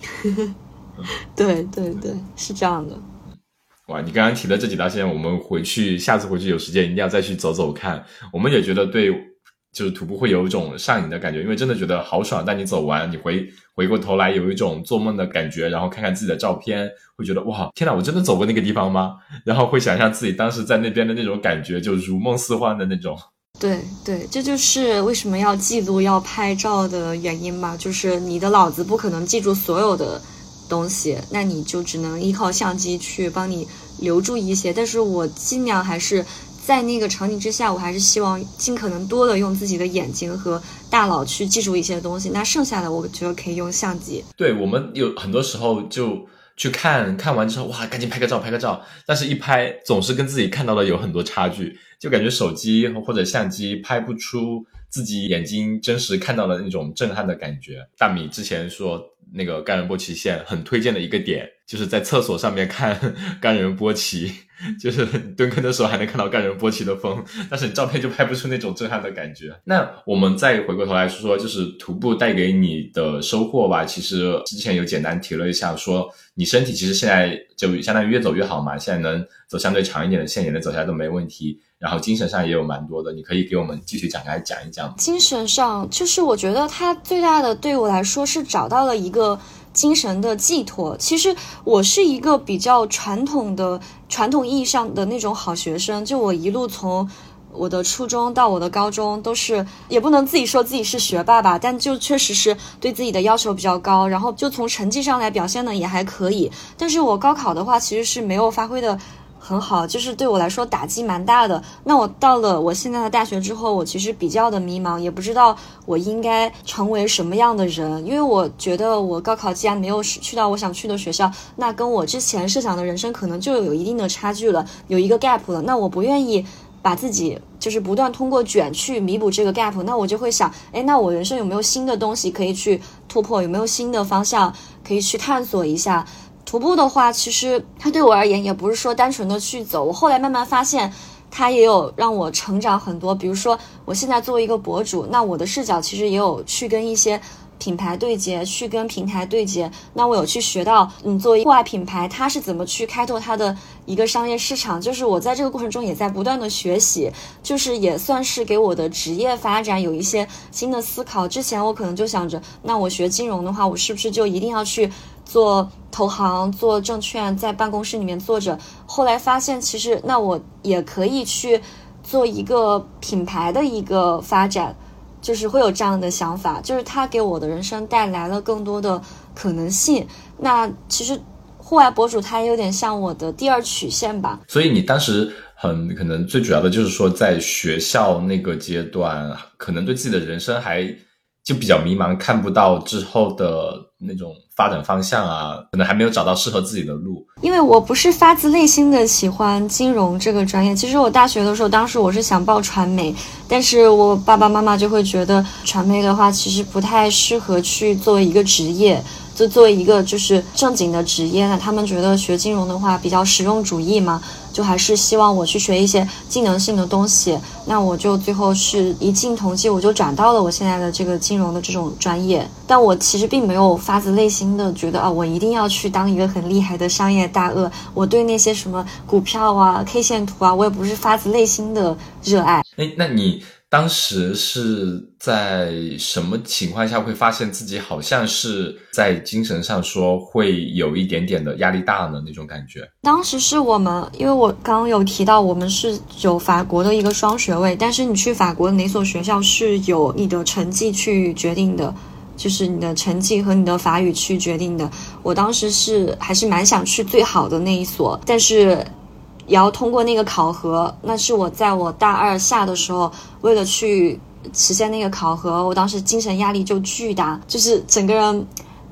*laughs* 对对对，是这样的。哇，你刚刚提的这几条线，我们回去下次回去有时间一定要再去走走看。我们也觉得对，就是徒步会有一种上瘾的感觉，因为真的觉得好爽。但你走完，你回回过头来有一种做梦的感觉，然后看看自己的照片，会觉得哇，天呐，我真的走过那个地方吗？然后会想象自己当时在那边的那种感觉，就如梦似幻的那种。对对，这就是为什么要记录、要拍照的原因吧。就是你的脑子不可能记住所有的。东西，那你就只能依靠相机去帮你留住一些。但是我尽量还是在那个场景之下，我还是希望尽可能多的用自己的眼睛和大脑去记住一些东西。那剩下的，我觉得可以用相机。对我们有很多时候就去看看完之后，哇，赶紧拍个照，拍个照。但是，一拍总是跟自己看到的有很多差距，就感觉手机或者相机拍不出自己眼睛真实看到的那种震撼的感觉。大米之前说。那个干人波奇线很推荐的一个点，就是在厕所上面看干人波奇，就是蹲坑的时候还能看到干人波奇的风，但是你照片就拍不出那种震撼的感觉。那我们再回过头来说说，就是徒步带给你的收获吧。其实之前有简单提了一下，说你身体其实现在就相当于越走越好嘛，现在能走相对长一点的线也能走下来都没问题。然后精神上也有蛮多的，你可以给我们继续展开讲一讲。精神上，就是我觉得它最大的对我来说是找到了一个精神的寄托。其实我是一个比较传统的、传统意义上的那种好学生，就我一路从我的初中到我的高中都是，也不能自己说自己是学霸吧，但就确实是对自己的要求比较高。然后就从成绩上来表现呢也还可以，但是我高考的话其实是没有发挥的。很好，就是对我来说打击蛮大的。那我到了我现在的大学之后，我其实比较的迷茫，也不知道我应该成为什么样的人。因为我觉得我高考既然没有去到我想去的学校，那跟我之前设想的人生可能就有一定的差距了，有一个 gap 了。那我不愿意把自己就是不断通过卷去弥补这个 gap。那我就会想，哎，那我人生有没有新的东西可以去突破？有没有新的方向可以去探索一下？徒步的话，其实它对我而言也不是说单纯的去走。我后来慢慢发现，它也有让我成长很多。比如说，我现在作为一个博主，那我的视角其实也有去跟一些。品牌对接，去跟平台对接，那我有去学到，嗯，作为户外品牌，它是怎么去开拓它的一个商业市场？就是我在这个过程中也在不断的学习，就是也算是给我的职业发展有一些新的思考。之前我可能就想着，那我学金融的话，我是不是就一定要去做投行、做证券，在办公室里面坐着？后来发现，其实那我也可以去做一个品牌的一个发展。就是会有这样的想法，就是他给我的人生带来了更多的可能性。那其实户外博主他也有点像我的第二曲线吧。所以你当时很可能最主要的就是说，在学校那个阶段，可能对自己的人生还就比较迷茫，看不到之后的那种。发展方向啊，可能还没有找到适合自己的路。因为我不是发自内心的喜欢金融这个专业。其实我大学的时候，当时我是想报传媒，但是我爸爸妈妈就会觉得传媒的话，其实不太适合去作为一个职业。就作为一个就是正经的职业呢，他们觉得学金融的话比较实用主义嘛，就还是希望我去学一些技能性的东西。那我就最后是一进同济，我就转到了我现在的这个金融的这种专业。但我其实并没有发自内心的觉得啊，我一定要去当一个很厉害的商业大鳄。我对那些什么股票啊、K 线图啊，我也不是发自内心的热爱。哎，那你？当时是在什么情况下会发现自己好像是在精神上说会有一点点的压力大呢？那种感觉。当时是我们，因为我刚刚有提到，我们是有法国的一个双学位，但是你去法国哪所学校是有你的成绩去决定的，就是你的成绩和你的法语去决定的。我当时是还是蛮想去最好的那一所，但是。也要通过那个考核，那是我在我大二下的时候，为了去实现那个考核，我当时精神压力就巨大，就是整个人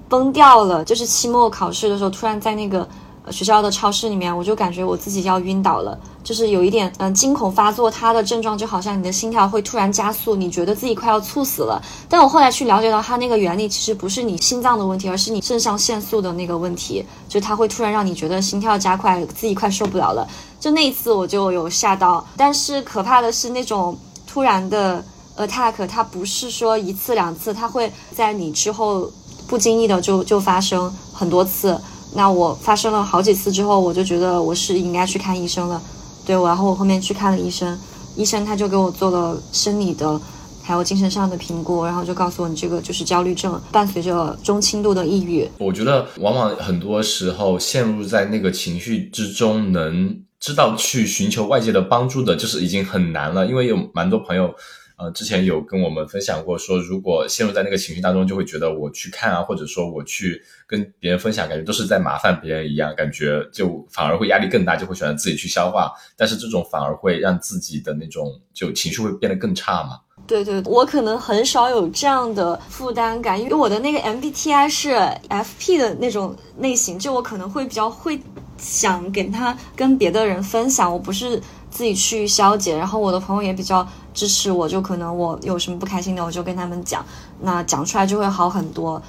崩掉了。就是期末考试的时候，突然在那个。学校的超市里面，我就感觉我自己要晕倒了，就是有一点嗯惊恐发作。它的症状就好像你的心跳会突然加速，你觉得自己快要猝死了。但我后来去了解到，它那个原理其实不是你心脏的问题，而是你肾上腺素的那个问题，就它会突然让你觉得心跳加快，自己快受不了了。就那一次我就有吓到，但是可怕的是那种突然的 attack，它不是说一次两次，它会在你之后不经意的就就发生很多次。那我发生了好几次之后，我就觉得我是应该去看医生了，对，然后我后面去看了医生，医生他就给我做了生理的，还有精神上的评估，然后就告诉我你这个就是焦虑症，伴随着中轻度的抑郁。我觉得往往很多时候陷入在那个情绪之中，能知道去寻求外界的帮助的，就是已经很难了，因为有蛮多朋友。呃之前有跟我们分享过，说如果陷入在那个情绪当中，就会觉得我去看啊，或者说我去跟别人分享，感觉都是在麻烦别人一样，感觉就反而会压力更大，就会选择自己去消化。但是这种反而会让自己的那种就情绪会变得更差嘛。对对，我可能很少有这样的负担感，因为我的那个 MBTI 是 FP 的那种类型，就我可能会比较会想给他跟别的人分享，我不是自己去消解。然后我的朋友也比较支持我，就可能我有什么不开心的，我就跟他们讲，那讲出来就会好很多。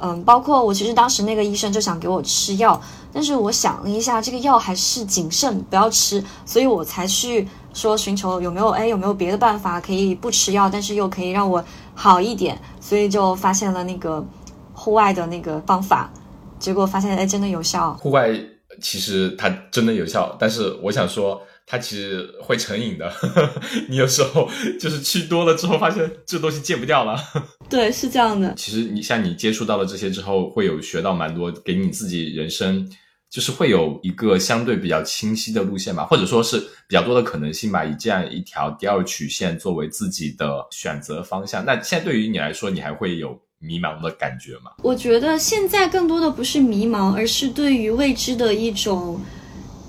嗯，包括我其实当时那个医生就想给我吃药，但是我想了一下，这个药还是谨慎不要吃，所以我才去。说寻求有没有哎有没有别的办法可以不吃药，但是又可以让我好一点，所以就发现了那个户外的那个方法，结果发现哎真的有效。户外其实它真的有效，但是我想说它其实会成瘾的，*laughs* 你有时候就是去多了之后发现这东西戒不掉了。*laughs* 对，是这样的。其实你像你接触到了这些之后，会有学到蛮多，给你自己人生。就是会有一个相对比较清晰的路线吧，或者说是比较多的可能性吧，以这样一条第二曲线作为自己的选择方向。那现在对于你来说，你还会有迷茫的感觉吗？我觉得现在更多的不是迷茫，而是对于未知的一种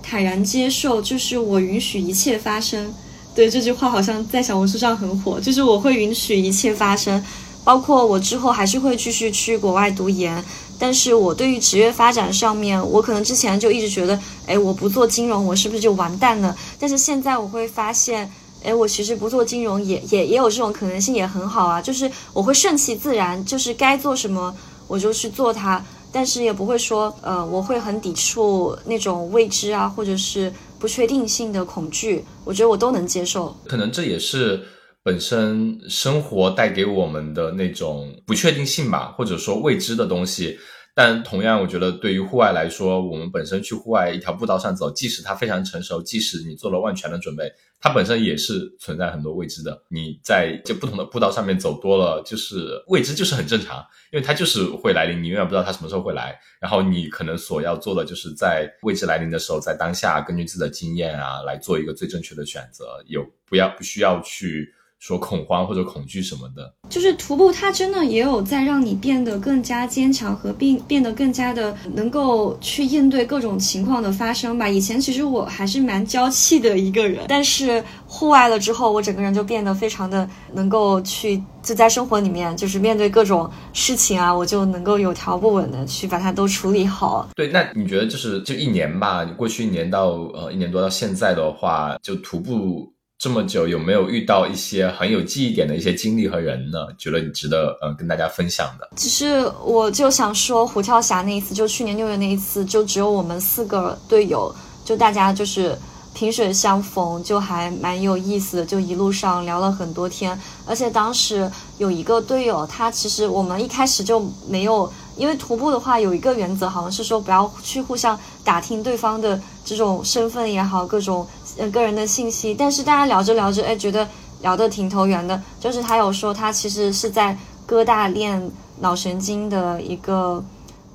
坦然接受。就是我允许一切发生。对这句话好像在小红书上很火，就是我会允许一切发生，包括我之后还是会继续去国外读研。但是我对于职业发展上面，我可能之前就一直觉得，哎，我不做金融，我是不是就完蛋了？但是现在我会发现，哎，我其实不做金融也也也有这种可能性，也很好啊。就是我会顺其自然，就是该做什么我就去做它，但是也不会说，呃，我会很抵触那种未知啊，或者是不确定性的恐惧。我觉得我都能接受。可能这也是。本身生活带给我们的那种不确定性吧，或者说未知的东西。但同样，我觉得对于户外来说，我们本身去户外一条步道上走，即使它非常成熟，即使你做了万全的准备，它本身也是存在很多未知的。你在这不同的步道上面走多了，就是未知，就是很正常，因为它就是会来临，你永远不知道它什么时候会来。然后你可能所要做的，就是在未知来临的时候，在当下根据自己的经验啊，来做一个最正确的选择，有不要不需要去。说恐慌或者恐惧什么的，就是徒步，它真的也有在让你变得更加坚强和变变得更加的能够去应对各种情况的发生吧。以前其实我还是蛮娇气的一个人，但是户外了之后，我整个人就变得非常的能够去就在生活里面，就是面对各种事情啊，我就能够有条不紊的去把它都处理好。对，那你觉得就是就一年吧，你过去一年到呃一年多到现在的话，就徒步。这么久有没有遇到一些很有记忆点的一些经历和人呢？觉得你值得嗯跟大家分享的。其实我就想说，虎跳峡那一次，就去年六月那一次，就只有我们四个队友，就大家就是萍水相逢，就还蛮有意思的，就一路上聊了很多天。而且当时有一个队友，他其实我们一开始就没有，因为徒步的话有一个原则，好像是说不要去互相打听对方的这种身份也好，各种。呃，个人的信息，但是大家聊着聊着，哎，觉得聊得挺投缘的。就是他有说，他其实是在哥大练脑神经的一个，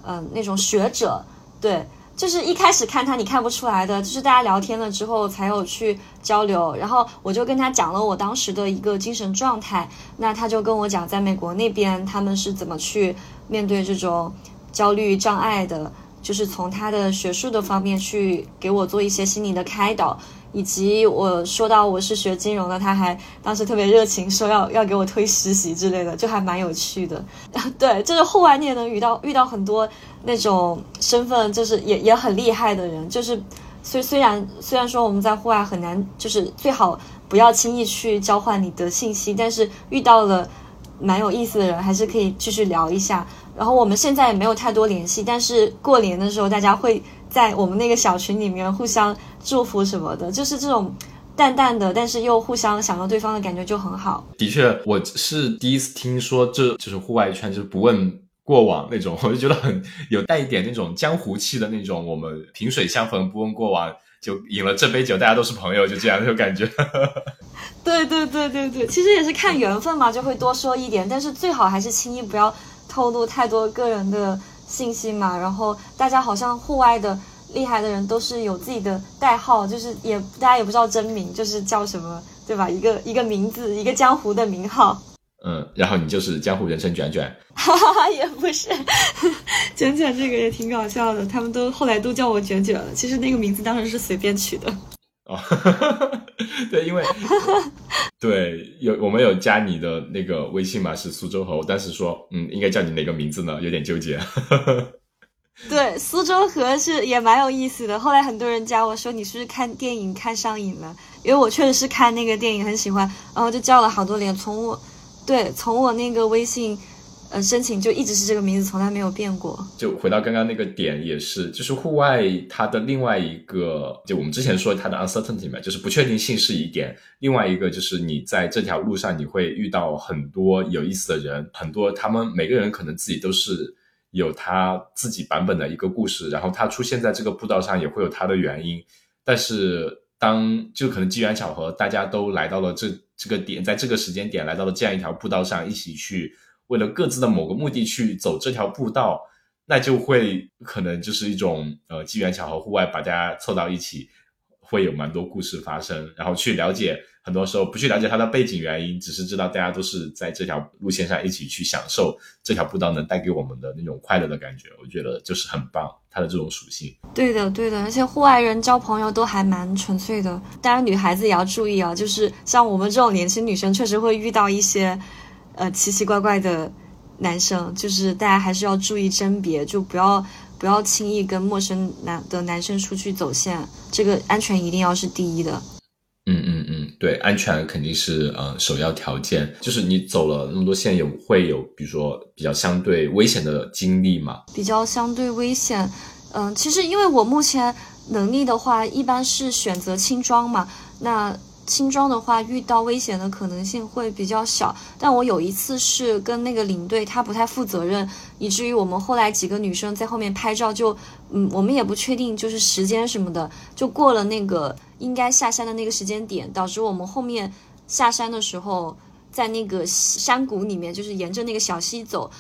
嗯，那种学者。对，就是一开始看他你看不出来的，就是大家聊天了之后才有去交流。然后我就跟他讲了我当时的一个精神状态，那他就跟我讲，在美国那边他们是怎么去面对这种焦虑障碍的，就是从他的学术的方面去给我做一些心理的开导。以及我说到我是学金融的，他还当时特别热情，说要要给我推实习之类的，就还蛮有趣的。*laughs* 对，就是户外你也能遇到遇到很多那种身份，就是也也很厉害的人。就是虽虽然虽然说我们在户外很难，就是最好不要轻易去交换你的信息，但是遇到了蛮有意思的人，还是可以继续聊一下。然后我们现在也没有太多联系，但是过年的时候大家会。在我们那个小群里面互相祝福什么的，就是这种淡淡的，但是又互相想到对方的感觉就很好。的确，我是第一次听说，这就是户外圈，就是不问过往那种，*laughs* 我就觉得很有带一点那种江湖气的那种。我们萍水相逢，不问过往，就饮了这杯酒，大家都是朋友，就这样那种感觉。*laughs* 对对对对对，其实也是看缘分嘛，就会多说一点，但是最好还是轻易不要透露太多个人的。信息嘛，然后大家好像户外的厉害的人都是有自己的代号，就是也大家也不知道真名，就是叫什么，对吧？一个一个名字，一个江湖的名号。嗯，然后你就是江湖人称卷卷，哈哈哈，也不是，*laughs* 卷卷这个也挺搞笑的，他们都后来都叫我卷卷了。其实那个名字当时是随便取的。哦，*laughs* 对，因为 *laughs* 对有我们有加你的那个微信嘛，是苏州河，我当时说，嗯，应该叫你哪个名字呢？有点纠结。对，苏州河是也蛮有意思的。后来很多人加我说，你是不是看电影看上瘾了？因为我确实是看那个电影很喜欢，然后就叫了好多年。从我对从我那个微信。呃，申请就一直是这个名字，从来没有变过。就回到刚刚那个点，也是，就是户外它的另外一个，就我们之前说它的 uncertainty 嘛，就是不确定性是一点。另外一个就是你在这条路上，你会遇到很多有意思的人，很多他们每个人可能自己都是有他自己版本的一个故事，然后他出现在这个步道上也会有他的原因。但是当就可能机缘巧合，大家都来到了这这个点，在这个时间点来到了这样一条步道上，一起去。为了各自的某个目的去走这条步道，那就会可能就是一种呃机缘巧合，户外把大家凑到一起，会有蛮多故事发生。然后去了解，很多时候不去了解它的背景原因，只是知道大家都是在这条路线上一起去享受这条步道能带给我们的那种快乐的感觉。我觉得就是很棒，它的这种属性。对的，对的，而且户外人交朋友都还蛮纯粹的。当然，女孩子也要注意啊，就是像我们这种年轻女生，确实会遇到一些。呃，奇奇怪怪的男生，就是大家还是要注意甄别，就不要不要轻易跟陌生男的男生出去走线，这个安全一定要是第一的。嗯嗯嗯，对，安全肯定是呃首要条件。就是你走了那么多线，有会有比如说比较相对危险的经历吗？比较相对危险，嗯，其实因为我目前能力的话，一般是选择轻装嘛，那。轻装的话，遇到危险的可能性会比较小。但我有一次是跟那个领队，他不太负责任，以至于我们后来几个女生在后面拍照，就嗯，我们也不确定就是时间什么的，就过了那个应该下山的那个时间点，导致我们后面下山的时候，在那个山谷里面，就是沿着那个小溪走。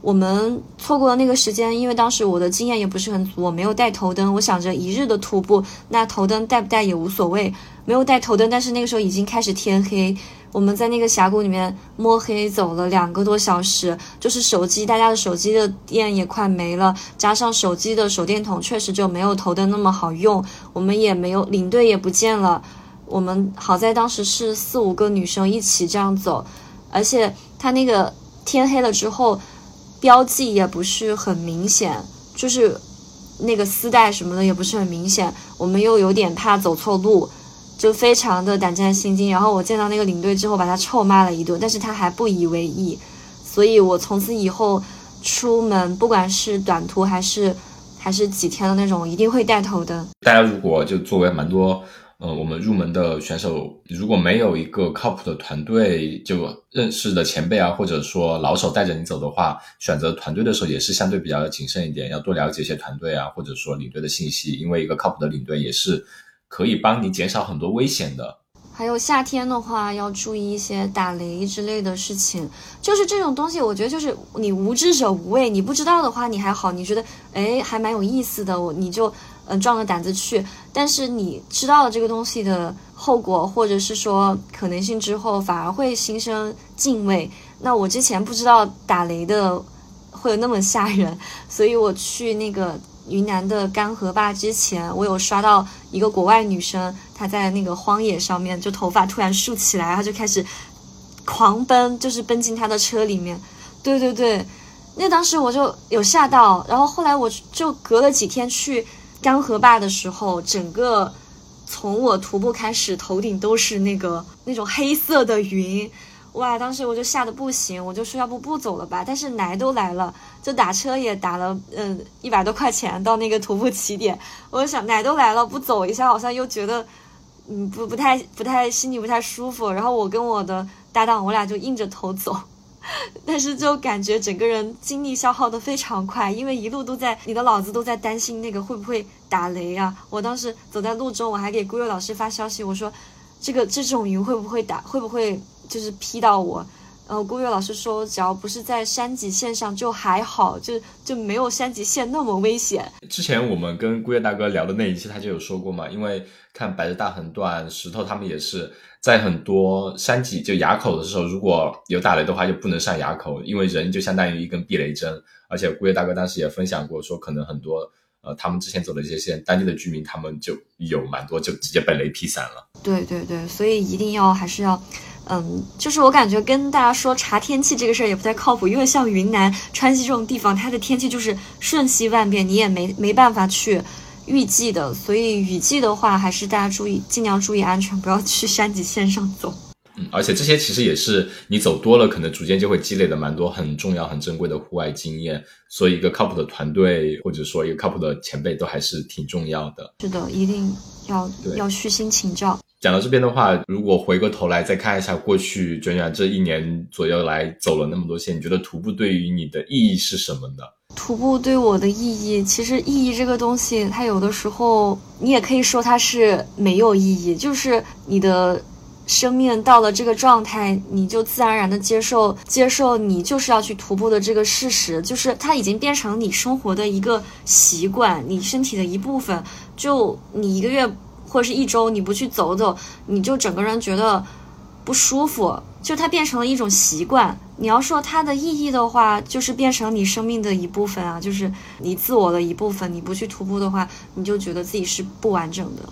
我们错过了那个时间，因为当时我的经验也不是很足，我没有带头灯。我想着一日的徒步，那头灯带不带也无所谓，没有带头灯。但是那个时候已经开始天黑，我们在那个峡谷里面摸黑走了两个多小时，就是手机，大家的手机的电也快没了，加上手机的手电筒确实就没有头灯那么好用。我们也没有领队也不见了，我们好在当时是四五个女生一起这样走，而且他那个天黑了之后。标记也不是很明显，就是那个丝带什么的也不是很明显。我们又有点怕走错路，就非常的胆战心惊。然后我见到那个领队之后，把他臭骂了一顿，但是他还不以为意。所以我从此以后出门，不管是短途还是还是几天的那种，一定会带头灯。大家如果就作为蛮多。呃，我们入门的选手如果没有一个靠谱的团队，就认识的前辈啊，或者说老手带着你走的话，选择团队的时候也是相对比较谨慎一点，要多了解一些团队啊，或者说领队的信息，因为一个靠谱的领队也是可以帮你减少很多危险的。还有夏天的话，要注意一些打雷之类的事情。就是这种东西，我觉得就是你无知者无畏，你不知道的话你还好，你觉得哎还蛮有意思的，我你就。嗯，壮着胆子去，但是你知道了这个东西的后果，或者是说可能性之后，反而会心生敬畏。那我之前不知道打雷的会有那么吓人，所以我去那个云南的干河坝之前，我有刷到一个国外女生，她在那个荒野上面，就头发突然竖起来，她就开始狂奔，就是奔进她的车里面。对对对，那当时我就有吓到，然后后来我就隔了几天去。干河坝的时候，整个从我徒步开始，头顶都是那个那种黑色的云，哇！当时我就吓得不行，我就说要不不走了吧。但是来都来了，就打车也打了，嗯，一百多块钱到那个徒步起点。我就想，来都来了，不走一下好像又觉得，嗯，不不太不太心里不太舒服。然后我跟我的搭档，我俩就硬着头走。*laughs* 但是就感觉整个人精力消耗的非常快，因为一路都在你的脑子都在担心那个会不会打雷啊。我当时走在路中，我还给孤月老师发消息，我说这个这种云会不会打，会不会就是劈到我？呃，顾月老师说，只要不是在山脊线上就还好，就就没有山脊线那么危险。之前我们跟顾月大哥聊的那一期，他就有说过嘛，因为看白日大横断、石头，他们也是在很多山脊就垭口的时候，如果有打雷的话，就不能上垭口，因为人就相当于一根避雷针。而且顾月大哥当时也分享过，说可能很多呃，他们之前走的这些线，当地的居民他们就有蛮多就直接被雷劈散了。对对对，所以一定要还是要。嗯，就是我感觉跟大家说查天气这个事儿也不太靠谱，因为像云南、川西这种地方，它的天气就是瞬息万变，你也没没办法去预计的。所以雨季的话，还是大家注意，尽量注意安全，不要去山脊线上走。嗯，而且这些其实也是你走多了，可能逐渐就会积累的蛮多很重要、很珍贵的户外经验。所以一个靠谱的团队，或者说一个靠谱的前辈，都还是挺重要的。是的，一定要要虚心请教。讲到这边的话，如果回过头来再看一下过去卷卷这一年左右来走了那么多线，你觉得徒步对于你的意义是什么呢？徒步对我的意义，其实意义这个东西，它有的时候你也可以说它是没有意义，就是你的生命到了这个状态，你就自然而然的接受接受你就是要去徒步的这个事实，就是它已经变成你生活的一个习惯，你身体的一部分。就你一个月。或者是一周你不去走走，你就整个人觉得不舒服，就它变成了一种习惯。你要说它的意义的话，就是变成你生命的一部分啊，就是你自我的一部分。你不去徒步的话，你就觉得自己是不完整的。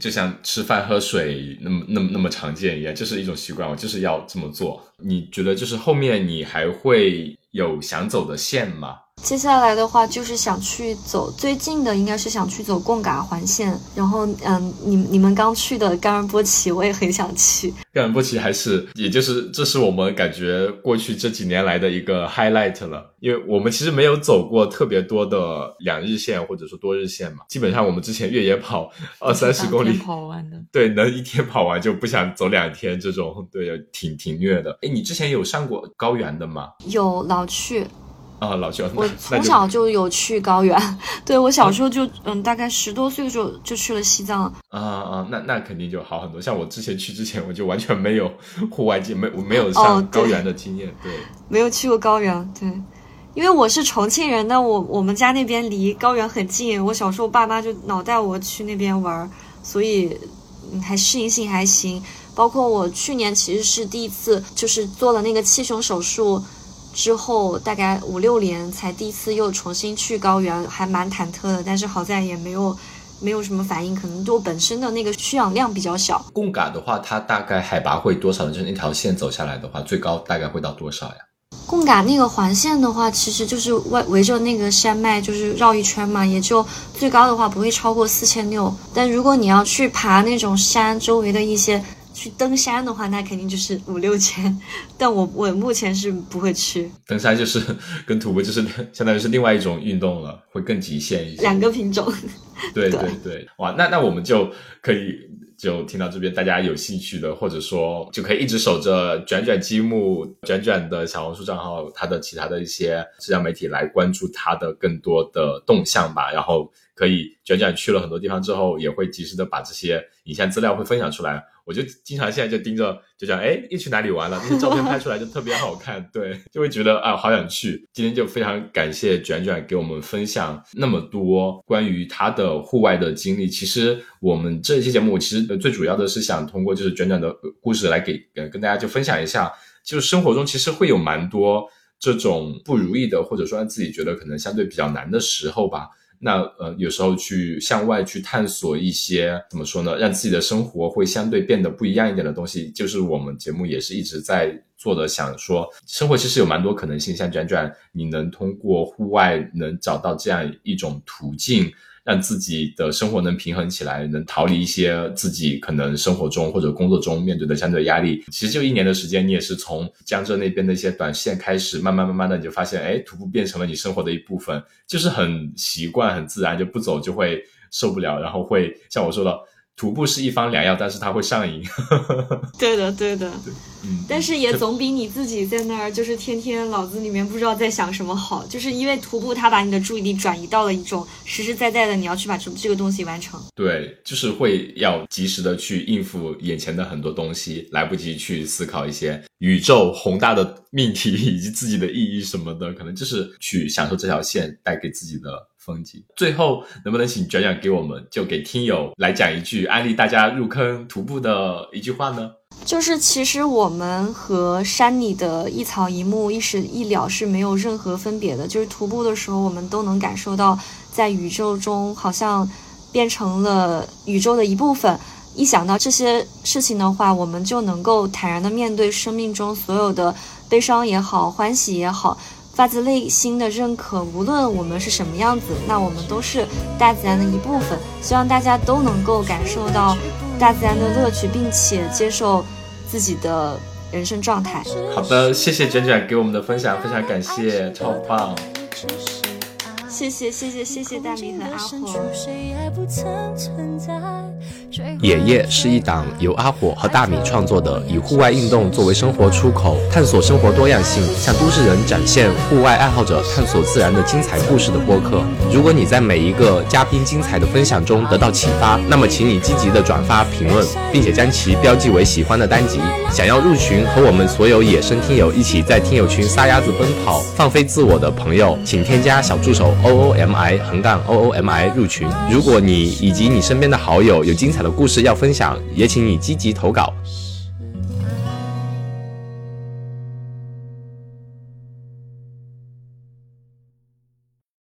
就像吃饭喝水那么那么那么常见一样，就是一种习惯，我就是要这么做。你觉得就是后面你还会有想走的线吗？接下来的话就是想去走最近的，应该是想去走贡嘎环线。然后，嗯，你你们刚去的冈仁波齐，我也很想去。冈仁波齐还是，也就是这是我们感觉过去这几年来的一个 *laughs* highlight 了，因为我们其实没有走过特别多的两日线或者说多日线嘛。基本上我们之前越野跑 *laughs* 二三十公里跑完的，对，能一天跑完就不想走两天，这种对，挺挺虐的。哎，你之前有上过高原的吗？有老去。啊，老去，我从小就有去高原，对我小时候就嗯，大概十多岁的时候就去了西藏。啊啊，那那肯定就好很多。像我之前去之前，我就完全没有户外经，没我没有上高原的经验，对，没有去过高原，对，因为我是重庆人，那我我们家那边离高原很近，我小时候爸妈就老带我去那边玩，所以还适应性还行。包括我去年其实是第一次，就是做了那个气胸手术。之后大概五六年才第一次又重新去高原，还蛮忐忑的。但是好在也没有没有什么反应，可能就本身的那个需氧量比较小。贡嘎的话，它大概海拔会多少呢？就是那条线走下来的话，最高大概会到多少呀？贡嘎那个环线的话，其实就是围围着那个山脉就是绕一圈嘛，也就最高的话不会超过四千六。但如果你要去爬那种山周围的一些。去登山的话，那肯定就是五六千，但我我目前是不会去。登山就是 *laughs* 跟徒步就是 *laughs* 相当于是另外一种运动了，会更极限一些。两个品种。对 *laughs* 对对，哇，那那我们就可以就听到这边，大家有兴趣的，或者说就可以一直守着卷卷积木卷卷的小红书账号，它的其他的一些社交媒体来关注它的更多的动向吧，然后。可以卷卷去了很多地方之后，也会及时的把这些影像资料会分享出来。我就经常现在就盯着，就讲哎，又去哪里玩了？那些照片拍出来就特别好看，对，就会觉得啊，好想去。今天就非常感谢卷卷给我们分享那么多关于他的户外的经历。其实我们这一期节目，其实最主要的是想通过就是卷卷的故事来给呃跟大家就分享一下，就是生活中其实会有蛮多这种不如意的，或者说自己觉得可能相对比较难的时候吧。那呃，有时候去向外去探索一些怎么说呢，让自己的生活会相对变得不一样一点的东西，就是我们节目也是一直在做的。想说，生活其实有蛮多可能性，像卷卷，你能通过户外能找到这样一种途径。让自己的生活能平衡起来，能逃离一些自己可能生活中或者工作中面对的相对压力。其实就一年的时间，你也是从江浙那边的一些短线开始，慢慢慢慢的你就发现，哎，徒步变成了你生活的一部分，就是很习惯、很自然，就不走就会受不了，然后会像我说的。徒步是一方良药，但是它会上瘾。*laughs* 对的，对的。嗯，但是也总比你自己在那儿就是天天脑子里面不知道在想什么好。就是因为徒步，它把你的注意力转移到了一种实实在在的，你要去把这这个东西完成。对，就是会要及时的去应付眼前的很多东西，来不及去思考一些宇宙宏大的命题以及自己的意义什么的，可能就是去享受这条线带给自己的。风景，最后能不能请卷卷给我们，就给听友来讲一句安利大家入坑徒步的一句话呢？就是其实我们和山里的一草一木、一石一鸟是没有任何分别的。就是徒步的时候，我们都能感受到，在宇宙中好像变成了宇宙的一部分。一想到这些事情的话，我们就能够坦然的面对生命中所有的悲伤也好，欢喜也好。发自内心的认可，无论我们是什么样子，那我们都是大自然的一部分。希望大家都能够感受到大自然的乐趣，并且接受自己的人生状态。好的，谢谢卷卷给我们的分享，非常感谢，超棒。谢谢谢谢谢谢大米和阿火。野夜是一档由阿火和大米创作的，以户外运动作为生活出口，探索生活多样性，向都市人展现户外爱好者探索自然的精彩故事的播客。如果你在每一个嘉宾精彩的分享中得到启发，那么请你积极的转发评论，并且将其标记为喜欢的单集。想要入群和我们所有野生听友一起在听友群撒丫子奔跑、放飞自我的朋友，请添加小助手。O O M I 横杠 O O M I 入群。如果你以及你身边的好友有精彩的故事要分享，也请你积极投稿。